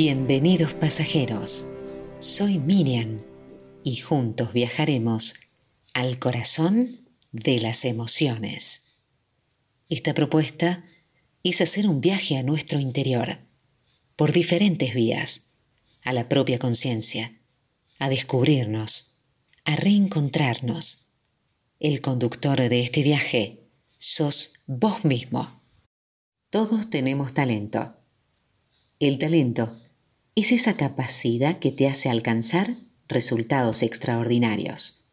Bienvenidos pasajeros, soy Miriam y juntos viajaremos al corazón de las emociones. Esta propuesta es hacer un viaje a nuestro interior, por diferentes vías, a la propia conciencia, a descubrirnos, a reencontrarnos. El conductor de este viaje sos vos mismo. Todos tenemos talento. El talento es esa capacidad que te hace alcanzar resultados extraordinarios.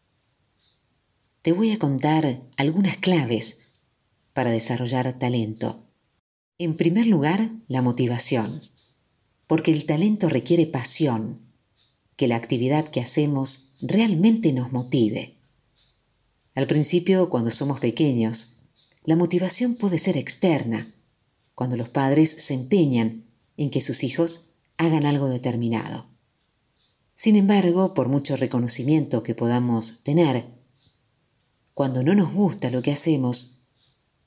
Te voy a contar algunas claves para desarrollar talento. En primer lugar, la motivación, porque el talento requiere pasión, que la actividad que hacemos realmente nos motive. Al principio, cuando somos pequeños, la motivación puede ser externa, cuando los padres se empeñan en que sus hijos hagan algo determinado. Sin embargo, por mucho reconocimiento que podamos tener, cuando no nos gusta lo que hacemos,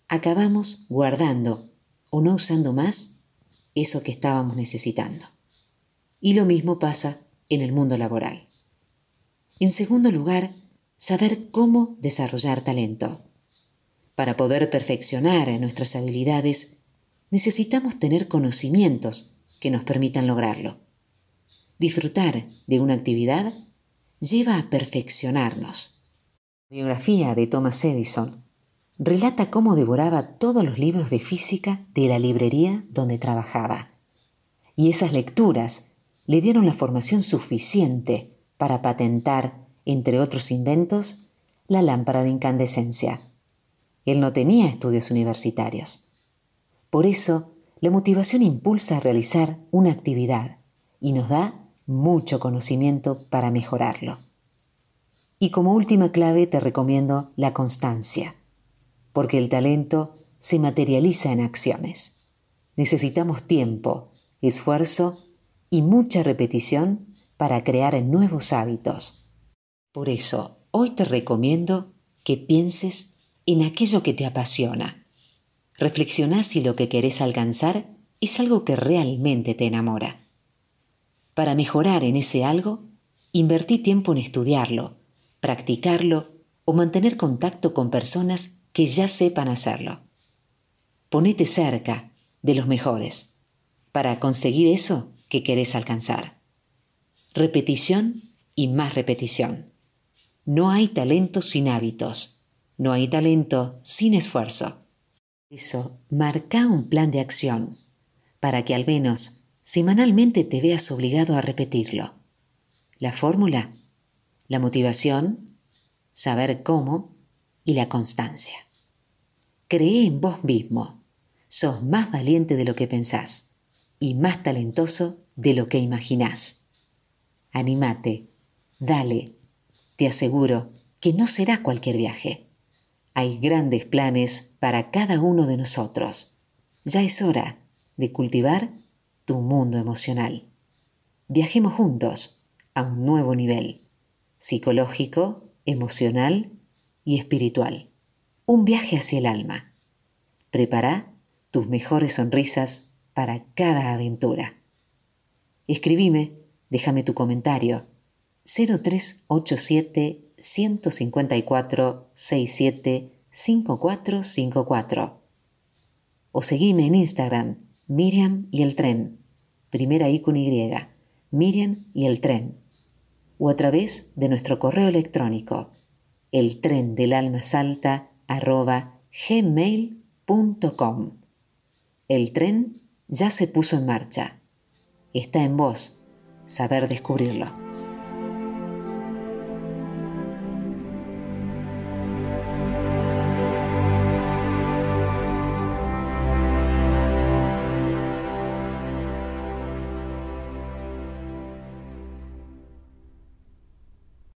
acabamos guardando o no usando más eso que estábamos necesitando. Y lo mismo pasa en el mundo laboral. En segundo lugar, saber cómo desarrollar talento. Para poder perfeccionar nuestras habilidades, necesitamos tener conocimientos que nos permitan lograrlo. Disfrutar de una actividad lleva a perfeccionarnos. La biografía de Thomas Edison relata cómo devoraba todos los libros de física de la librería donde trabajaba. Y esas lecturas le dieron la formación suficiente para patentar, entre otros inventos, la lámpara de incandescencia. Él no tenía estudios universitarios. Por eso, la motivación impulsa a realizar una actividad y nos da mucho conocimiento para mejorarlo. Y como última clave te recomiendo la constancia, porque el talento se materializa en acciones. Necesitamos tiempo, esfuerzo y mucha repetición para crear nuevos hábitos. Por eso, hoy te recomiendo que pienses en aquello que te apasiona Reflexiona si lo que querés alcanzar es algo que realmente te enamora. Para mejorar en ese algo, invertí tiempo en estudiarlo, practicarlo o mantener contacto con personas que ya sepan hacerlo. Ponete cerca de los mejores para conseguir eso que querés alcanzar. Repetición y más repetición. No hay talento sin hábitos. No hay talento sin esfuerzo eso, marca un plan de acción para que al menos semanalmente te veas obligado a repetirlo. La fórmula, la motivación, saber cómo y la constancia. Cree en vos mismo. Sos más valiente de lo que pensás y más talentoso de lo que imaginás. Animate, dale. Te aseguro que no será cualquier viaje hay grandes planes para cada uno de nosotros. Ya es hora de cultivar tu mundo emocional. Viajemos juntos a un nuevo nivel, psicológico, emocional y espiritual. Un viaje hacia el alma. Prepara tus mejores sonrisas para cada aventura. Escribime, déjame tu comentario. 0387 154 67 5454. O seguime en Instagram, Miriam y el tren, primera I con Y, Miriam y el tren. O a través de nuestro correo electrónico, el tren del alma salta arroba gmail.com. El tren ya se puso en marcha. Está en vos saber descubrirlo.